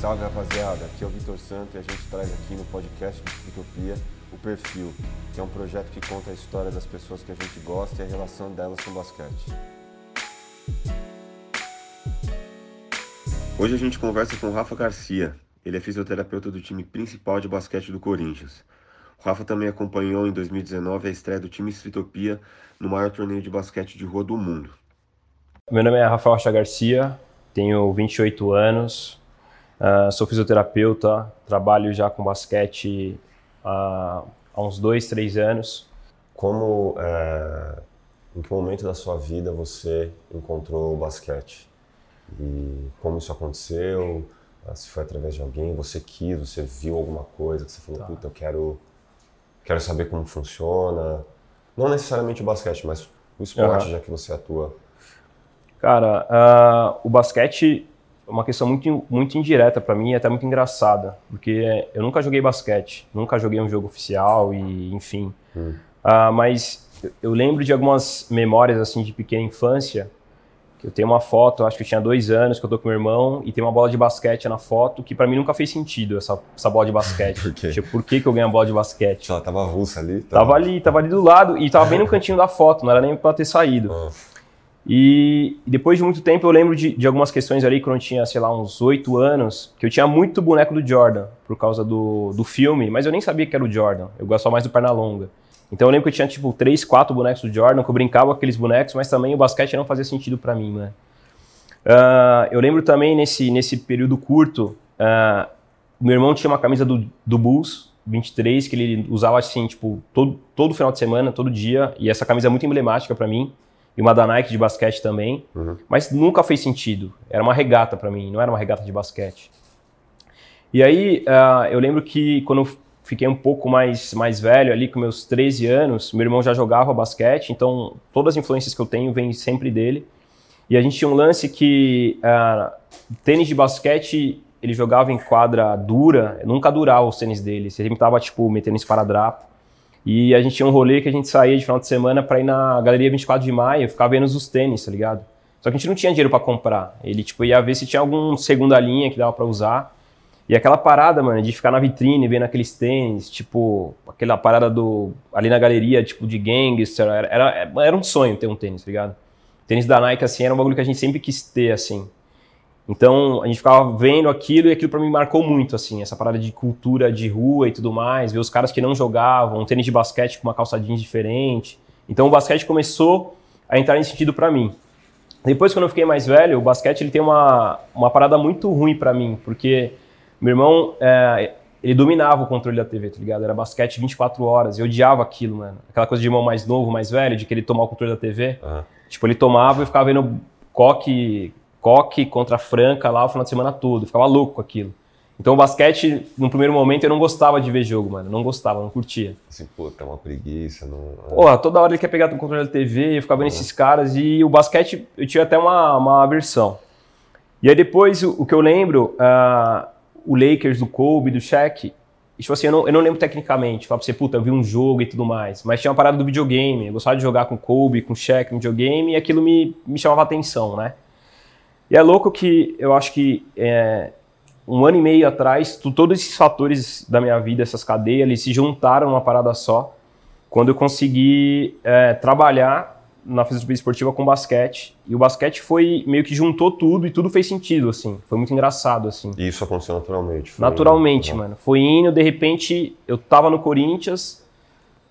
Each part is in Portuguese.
Salve rapaziada, aqui é o Vitor Santo e a gente traz aqui no podcast do Utopia o Perfil, que é um projeto que conta a história das pessoas que a gente gosta e a relação delas com o basquete. Hoje a gente conversa com o Rafa Garcia, ele é fisioterapeuta do time principal de basquete do Corinthians. O Rafa também acompanhou em 2019 a estreia do time Estritopia no maior torneio de basquete de rua do mundo. Meu nome é Rafael Rocha Garcia, tenho 28 anos, uh, sou fisioterapeuta, trabalho já com basquete há, há uns dois, três anos. Como, é, em que momento da sua vida você encontrou o basquete? E como isso aconteceu? Ah, se foi através de alguém, você quis, você viu alguma coisa que você falou, tá. puta, eu quero, quero saber como funciona. Não necessariamente o basquete, mas o esporte, uhum. já que você atua. Cara, uh, o basquete uma questão muito, muito indireta para mim e até muito engraçada, porque eu nunca joguei basquete, nunca joguei um jogo oficial e enfim. Hum. Uh, mas eu lembro de algumas memórias assim de pequena infância eu tenho uma foto, acho que eu tinha dois anos, que eu tô com meu irmão, e tem uma bola de basquete na foto, que para mim nunca fez sentido, essa, essa bola de basquete. por quê? Tipo, por que, que eu ganhei a bola de basquete? Ela tava russa ali? Tava... tava... ali, tava ali do lado, e tava bem no cantinho da foto, não era nem pra ter saído. Oh. E, depois de muito tempo eu lembro de, de, algumas questões ali, quando eu tinha, sei lá, uns oito anos, que eu tinha muito boneco do Jordan, por causa do, do filme, mas eu nem sabia que era o Jordan, eu gostava mais do Pernalonga. Então eu lembro que eu tinha tipo três, quatro bonecos do Jordan, que eu brincava com aqueles bonecos, mas também o basquete não fazia sentido para mim, né? Uh, eu lembro também nesse, nesse período curto, uh, meu irmão tinha uma camisa do, do Bulls 23 que ele usava assim, tipo, todo, todo final de semana, todo dia, e essa camisa é muito emblemática para mim, e uma da Nike de basquete também, uhum. mas nunca fez sentido. Era uma regata para mim, não era uma regata de basquete. E aí uh, eu lembro que quando eu fiquei um pouco mais, mais velho, ali com meus 13 anos, meu irmão já jogava basquete, então todas as influências que eu tenho vêm sempre dele. E a gente tinha um lance que uh, tênis de basquete ele jogava em quadra dura, nunca durava os tênis dele, sempre tava tipo metendo esparadrapo. E a gente tinha um rolê que a gente saía de final de semana para ir na Galeria 24 de Maio, ficar vendo os tênis, tá ligado? Só que a gente não tinha dinheiro para comprar. Ele tipo ia ver se tinha algum segunda linha que dava para usar. E aquela parada, mano, de ficar na vitrine vendo aqueles tênis, tipo, aquela parada do. ali na galeria, tipo, de gangster, era, era, era um sonho ter um tênis, tá ligado? Tênis da Nike, assim, era um bagulho que a gente sempre quis ter, assim. Então, a gente ficava vendo aquilo e aquilo para mim marcou muito, assim, essa parada de cultura de rua e tudo mais, ver os caras que não jogavam, um tênis de basquete com uma calça jeans diferente. Então, o basquete começou a entrar nesse sentido para mim. Depois, quando eu fiquei mais velho, o basquete ele tem uma, uma parada muito ruim para mim, porque meu irmão, é, ele dominava o controle da TV, tá ligado? Era basquete 24 horas. Eu odiava aquilo, mano. Aquela coisa de irmão mais novo, mais velho, de querer tomar o controle da TV. Uhum. Tipo, ele tomava e ficava vendo coque, coque contra Franca lá o final de semana todo. Ficava louco com aquilo. Então o basquete, no primeiro momento, eu não gostava de ver jogo, mano. Não gostava, não curtia. Assim, pô, tá uma preguiça. Não... Porra, toda hora ele quer pegar o controle da TV, eu ficava vendo uhum. esses caras. E o basquete, eu tinha até uma, uma aversão. E aí depois, o, o que eu lembro, uh, o Lakers do Kobe, do Shaq, tipo assim, eu não, eu não lembro tecnicamente, falar pra você, puta, eu vi um jogo e tudo mais, mas tinha uma parada do videogame, eu gostava de jogar com Kobe, com Shaq no videogame, e aquilo me, me chamava atenção, né? E é louco que eu acho que é, um ano e meio atrás, tu, todos esses fatores da minha vida, essas cadeias, eles se juntaram numa parada só, quando eu consegui é, trabalhar na fisioterapia esportiva com basquete. E o basquete foi meio que juntou tudo e tudo fez sentido, assim. Foi muito engraçado, assim. E isso aconteceu naturalmente? Naturalmente, indo, mano. Foi indo, de repente, eu tava no Corinthians,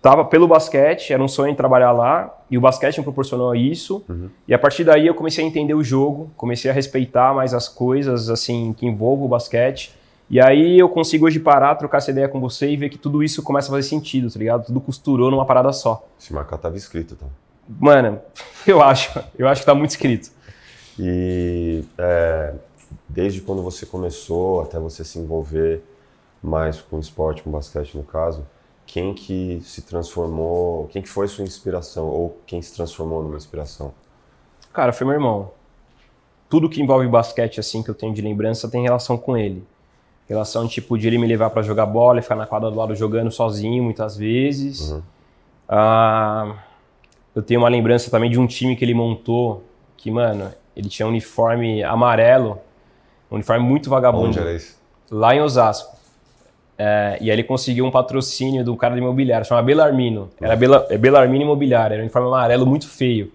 tava pelo basquete, era um sonho trabalhar lá, e o basquete me proporcionou isso. Uhum. E a partir daí eu comecei a entender o jogo, comecei a respeitar mais as coisas, assim, que envolvem o basquete. E aí eu consigo hoje parar, trocar essa ideia com você e ver que tudo isso começa a fazer sentido, tá ligado? Tudo costurou numa parada só. Se marcar tava escrito, tá? Mano, eu acho. Eu acho que tá muito escrito. E é, desde quando você começou até você se envolver mais com o esporte, com o basquete no caso, quem que se transformou, quem que foi sua inspiração ou quem se transformou numa inspiração? Cara, foi meu irmão. Tudo que envolve basquete assim que eu tenho de lembrança tem relação com ele. Relação tipo de ele me levar para jogar bola ficar na quadra do lado jogando sozinho muitas vezes. Uhum. Ah, eu tenho uma lembrança também de um time que ele montou, que, mano, ele tinha um uniforme amarelo Um uniforme muito vagabundo. Onde era isso? Lá em Osasco. É, e aí ele conseguiu um patrocínio do cara de imobiliário, chama Belarmino. Era Bela, é Belarmino Imobiliário, era um uniforme amarelo muito feio.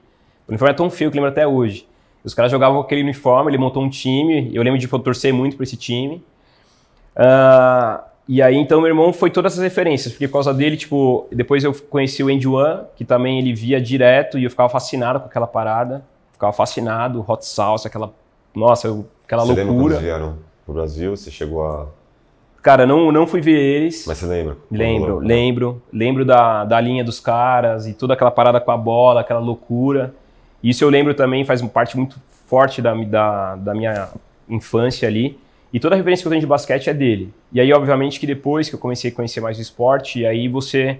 O uniforme é tão feio que eu lembro até hoje. Os caras jogavam aquele uniforme, ele montou um time, eu lembro de torcer muito para esse time. Uh, e aí, então, meu irmão foi todas essas referências, porque por causa dele, tipo, depois eu conheci o Andy One, que também ele via direto e eu ficava fascinado com aquela parada. Ficava fascinado, hot sauce, aquela, nossa, eu, aquela você loucura. Você lembra quando vieram pro Brasil? Você chegou a Cara, não, não fui ver eles. Mas você lembra? Lembro, lembro. Lembro da, da linha dos caras e toda aquela parada com a bola, aquela loucura. Isso eu lembro também, faz parte muito forte da, da, da minha infância ali. E toda a referência que eu tenho de basquete é dele. E aí, obviamente, que depois que eu comecei a conhecer mais o esporte, aí você,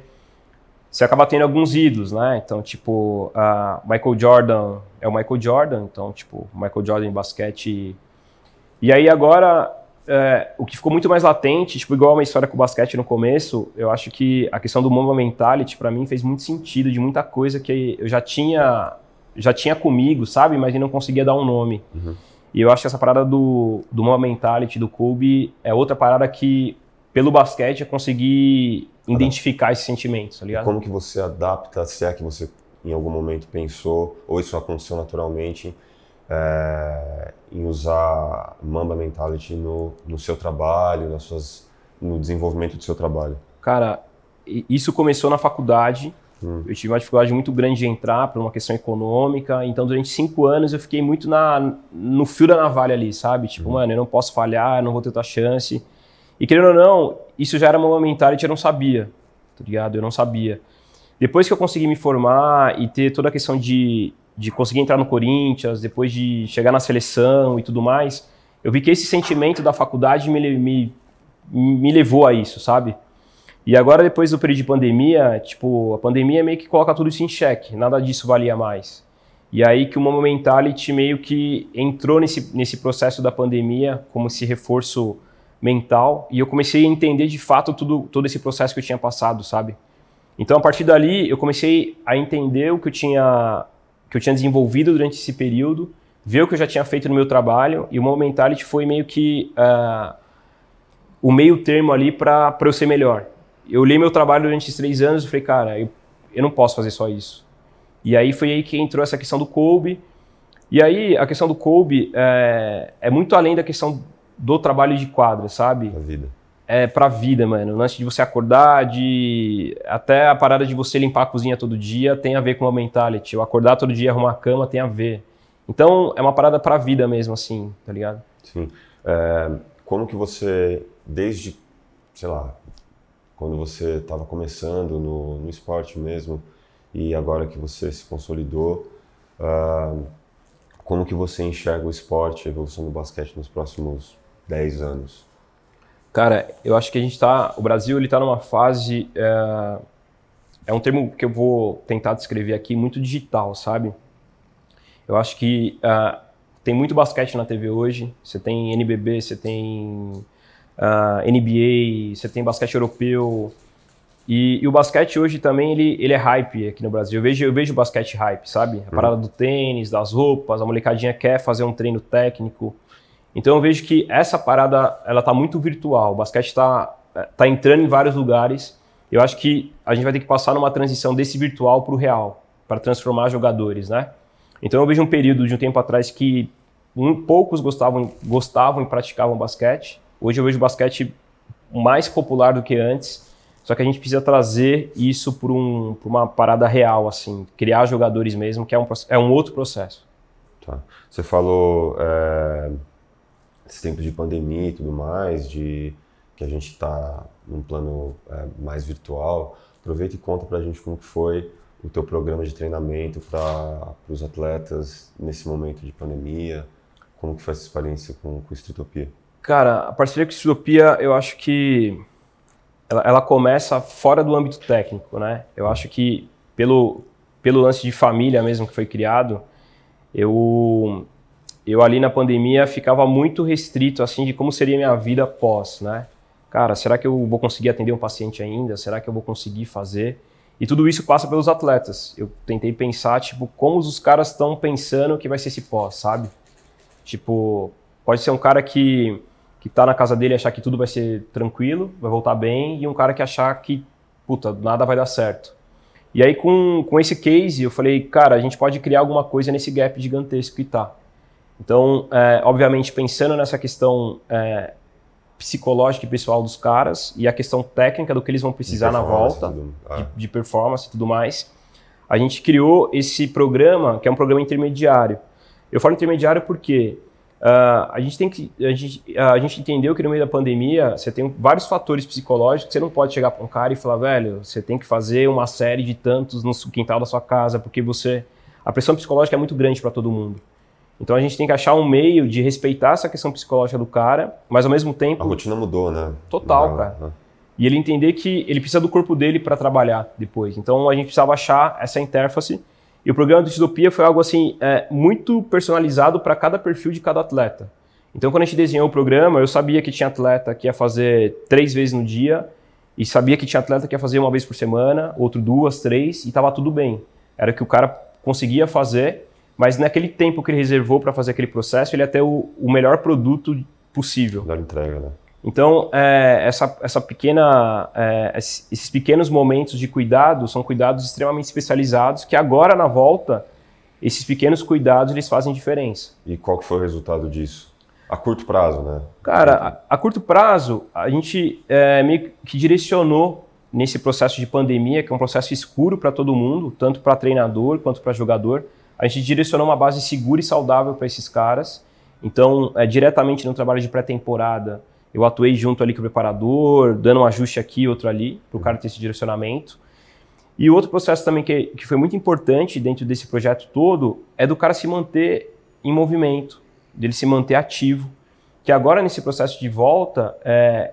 você acaba tendo alguns ídolos, né? Então, tipo, uh, Michael Jordan é o Michael Jordan, então, tipo, Michael Jordan em basquete. E aí agora é, o que ficou muito mais latente, tipo, igual uma história com o basquete no começo, eu acho que a questão do Mamba Mentality, para mim, fez muito sentido de muita coisa que eu já tinha, já tinha comigo, sabe? Mas eu não conseguia dar um nome. Uhum. E eu acho que essa parada do, do Mamba Mentality, do Kobe, é outra parada que, pelo basquete, eu consegui identificar esses sentimentos, tá ligado? como que você adapta, se é que você em algum momento pensou, ou isso aconteceu naturalmente, é, em usar Mamba Mentality no, no seu trabalho, nas suas, no desenvolvimento do seu trabalho? Cara, isso começou na faculdade. Hum. Eu tive uma dificuldade muito grande de entrar por uma questão econômica. Então, durante cinco anos, eu fiquei muito na, no fio da navalha ali, sabe? Tipo, hum. mano, eu não posso falhar, não vou ter outra chance. E querendo ou não, isso já era uma mentality, eu não sabia, tá ligado? Eu não sabia. Depois que eu consegui me formar e ter toda a questão de de conseguir entrar no Corinthians, depois de chegar na seleção e tudo mais, eu vi que esse sentimento da faculdade me, me, me levou a isso, sabe? E agora, depois do período de pandemia, tipo, a pandemia meio que coloca tudo isso em xeque, nada disso valia mais. E aí que o Momo Mentality meio que entrou nesse, nesse processo da pandemia como esse reforço mental, e eu comecei a entender de fato tudo, todo esse processo que eu tinha passado, sabe? Então, a partir dali, eu comecei a entender o que eu tinha que eu tinha desenvolvido durante esse período, ver o que eu já tinha feito no meu trabalho, e o Momentality foi meio que uh, o meio termo ali para eu ser melhor. Eu li meu trabalho durante esses três anos e falei, cara, eu, eu não posso fazer só isso. E aí foi aí que entrou essa questão do Kobe. E aí a questão do Kobe é, é muito além da questão do trabalho de quadra, sabe? A vida é pra vida, mano. Lance de você acordar, de. Até a parada de você limpar a cozinha todo dia tem a ver com a mentality. O acordar todo dia, arrumar a cama tem a ver. Então é uma parada pra vida mesmo, assim, tá ligado? Sim. É, como que você, desde, sei lá, quando você estava começando no, no esporte mesmo, e agora que você se consolidou, uh, como que você enxerga o esporte, a evolução do basquete nos próximos 10 anos? Cara, eu acho que a gente está. O Brasil ele está numa fase. É, é, um termo que eu vou tentar descrever aqui, muito digital, sabe? Eu acho que é, tem muito basquete na TV hoje. Você tem NBB, você tem é, NBA, você tem basquete europeu. E, e, o basquete hoje também ele, ele é hype aqui no Brasil. Eu vejo, eu vejo basquete hype, sabe? A parada uhum. do tênis, das roupas, a molecadinha quer fazer um treino técnico. Então eu vejo que essa parada ela tá muito virtual. O basquete está tá entrando em vários lugares. Eu acho que a gente vai ter que passar numa transição desse virtual para o real, para transformar jogadores, né? Então eu vejo um período de um tempo atrás que um, poucos gostavam, gostavam e praticavam basquete. Hoje eu vejo basquete mais popular do que antes. Só que a gente precisa trazer isso para um, uma parada real, assim, criar jogadores mesmo, que é um, é um outro processo. Tá. Você falou é esse tempo de pandemia e tudo mais, de que a gente está num plano é, mais virtual, aproveita e conta para a gente como foi o teu programa de treinamento para os atletas nesse momento de pandemia, como que foi essa experiência com, o Streetopia? Cara, a parceria com o Streetopia, eu acho que ela, ela, começa fora do âmbito técnico, né? Eu acho que pelo, pelo lance de família mesmo que foi criado, eu eu ali na pandemia ficava muito restrito assim de como seria minha vida pós, né? Cara, será que eu vou conseguir atender um paciente ainda? Será que eu vou conseguir fazer? E tudo isso passa pelos atletas. Eu tentei pensar, tipo, como os caras estão pensando que vai ser esse pós, sabe? Tipo, Pode ser um cara que que tá na casa dele achar que tudo vai ser tranquilo, vai voltar bem, e um cara que achar que, puta, nada vai dar certo. E aí, com, com esse case, eu falei, cara, a gente pode criar alguma coisa nesse gap gigantesco que tá. Então, é, obviamente, pensando nessa questão é, psicológica e pessoal dos caras e a questão técnica do que eles vão precisar na volta, ah. de, de performance e tudo mais, a gente criou esse programa, que é um programa intermediário. Eu falo intermediário porque Uh, a gente tem que a gente, a gente entendeu que no meio da pandemia você tem vários fatores psicológicos. Você não pode chegar para um cara e falar, velho, você tem que fazer uma série de tantos no quintal da sua casa porque você a pressão psicológica é muito grande para todo mundo. Então a gente tem que achar um meio de respeitar essa questão psicológica do cara, mas ao mesmo tempo a rotina mudou, né? Total, cara. Né? E ele entender que ele precisa do corpo dele para trabalhar depois. Então a gente precisava achar essa interface e o programa do Utopia foi algo assim é, muito personalizado para cada perfil de cada atleta. Então, quando a gente desenhou o programa, eu sabia que tinha atleta que ia fazer três vezes no dia, e sabia que tinha atleta que ia fazer uma vez por semana, outro duas, três, e estava tudo bem. Era que o cara conseguia fazer, mas naquele tempo que ele reservou para fazer aquele processo, ele ia ter o, o melhor produto possível. Da entrega, né? Então, é, essa, essa pequena, é, esses pequenos momentos de cuidado são cuidados extremamente especializados que agora na volta, esses pequenos cuidados eles fazem diferença. E qual que foi o resultado disso? A curto prazo, né? Cara, a, a curto prazo, a gente é, meio que direcionou nesse processo de pandemia, que é um processo escuro para todo mundo, tanto para treinador quanto para jogador, a gente direcionou uma base segura e saudável para esses caras. Então, é, diretamente no trabalho de pré-temporada, eu atuei junto ali com o preparador, dando um ajuste aqui, outro ali, para o cara ter esse direcionamento. E outro processo também que, que foi muito importante dentro desse projeto todo é do cara se manter em movimento, dele se manter ativo. Que agora, nesse processo de volta, é,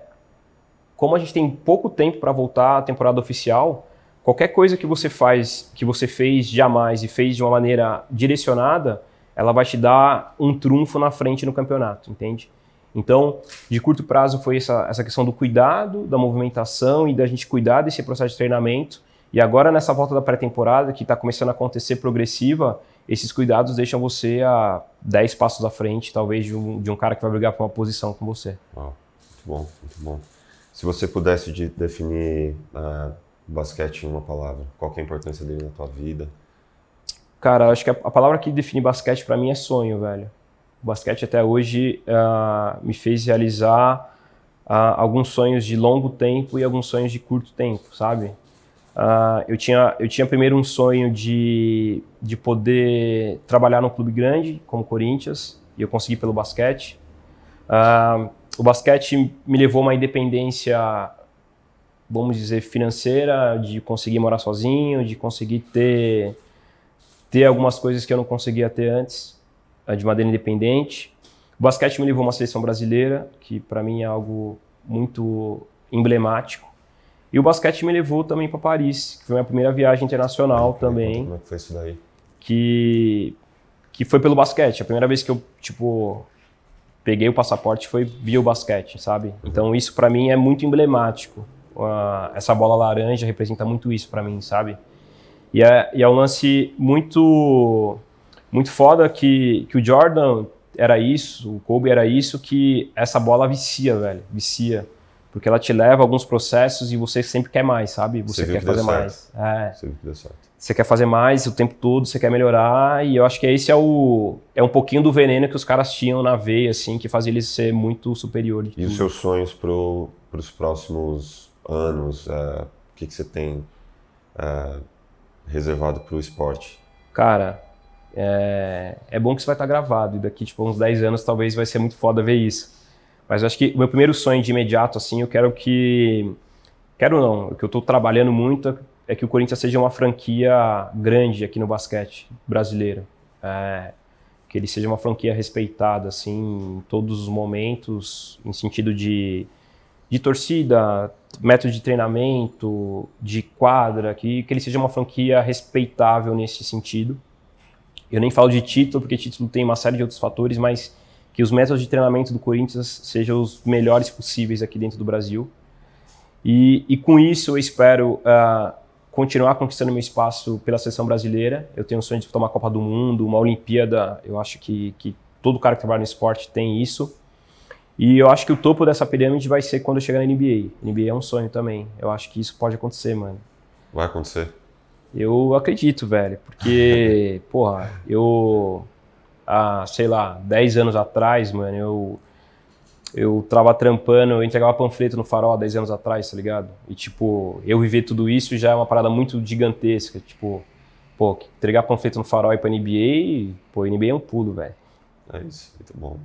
como a gente tem pouco tempo para voltar à temporada oficial, qualquer coisa que você faz, que você fez jamais e fez de uma maneira direcionada, ela vai te dar um trunfo na frente no campeonato, entende? Então, de curto prazo foi essa, essa questão do cuidado, da movimentação e da gente cuidar desse processo de treinamento. E agora, nessa volta da pré-temporada, que está começando a acontecer progressiva, esses cuidados deixam você a 10 passos à frente, talvez, de um, de um cara que vai brigar por uma posição com você. Uau, muito bom, muito bom. Se você pudesse de definir uh, basquete em uma palavra, qual é a importância dele na tua vida? Cara, acho que a, palavra que define basquete para mim é sonho, velho. O basquete até hoje uh, me fez realizar uh, alguns sonhos de longo tempo e alguns sonhos de curto tempo, sabe? Uh, eu, tinha, eu tinha primeiro um sonho de, de poder trabalhar num clube grande, como Corinthians, e eu consegui pelo basquete. o basquete me levou a uma independência, vamos dizer, financeira, de conseguir morar sozinho, de conseguir ter, ter algumas coisas que eu não conseguia ter antes de maneira independente. O basquete me levou a uma seleção brasileira, que para mim é algo muito emblemático. E o basquete me levou também para Paris, que foi a minha primeira viagem internacional também. Como é que foi isso daí? Que, que foi pelo basquete. A primeira vez que eu, tipo, peguei o passaporte foi via o basquete, sabe? Então isso para mim é muito emblemático. Essa bola laranja representa muito isso para mim, sabe? E é, e é um lance muito muito foda que, que o Jordan era isso, o Kobe era isso, que essa bola vicia, velho, vicia. Porque ela te leva a alguns processos e você sempre quer mais, sabe? Você, você quer fazer mais. É. Você, você quer fazer mais o tempo todo, você quer melhorar, e eu acho que esse é o é um pouquinho do veneno que os caras tinham na veia, assim, que fazia eles ser muito superiores. E tudo. os seus sonhos para os próximos anos? É, o que, que você tem é, reservado para o esporte? Cara, é, é bom que isso vai estar gravado e daqui tipo uns 10 anos talvez vai ser muito foda ver isso. Mas eu acho que o meu primeiro sonho de imediato assim, eu quero que quero não, o que eu estou trabalhando muito é que o Corinthians seja uma franquia grande aqui no basquete brasileiro. É, que ele seja uma franquia respeitada assim em todos os momentos, em sentido de, de torcida, método de treinamento, de quadra, que, que ele seja uma franquia respeitável nesse sentido. Eu nem falo de título, porque título tem uma série de outros fatores, mas que os métodos de treinamento do Corinthians sejam os melhores possíveis aqui dentro do Brasil. E, e com isso eu espero uh, continuar conquistando meu espaço pela seleção brasileira. Eu tenho o sonho de disputar uma Copa do Mundo, uma Olimpíada. Eu acho que, que todo cara que trabalha no esporte tem isso. E eu acho que o topo dessa pirâmide vai ser quando eu chegar na NBA. NBA é um sonho também. Eu acho que isso pode acontecer, mano. Vai acontecer? Eu acredito, velho. Porque, porra, eu. Há, sei lá, 10 anos atrás, mano, eu. Eu tava trampando, eu entregava panfleto no farol há 10 anos atrás, tá ligado? E, tipo, eu viver tudo isso já é uma parada muito gigantesca. Tipo, pô, entregar panfleto no farol e pra NBA, pô, NBA é um pulo, velho. É isso, muito bom.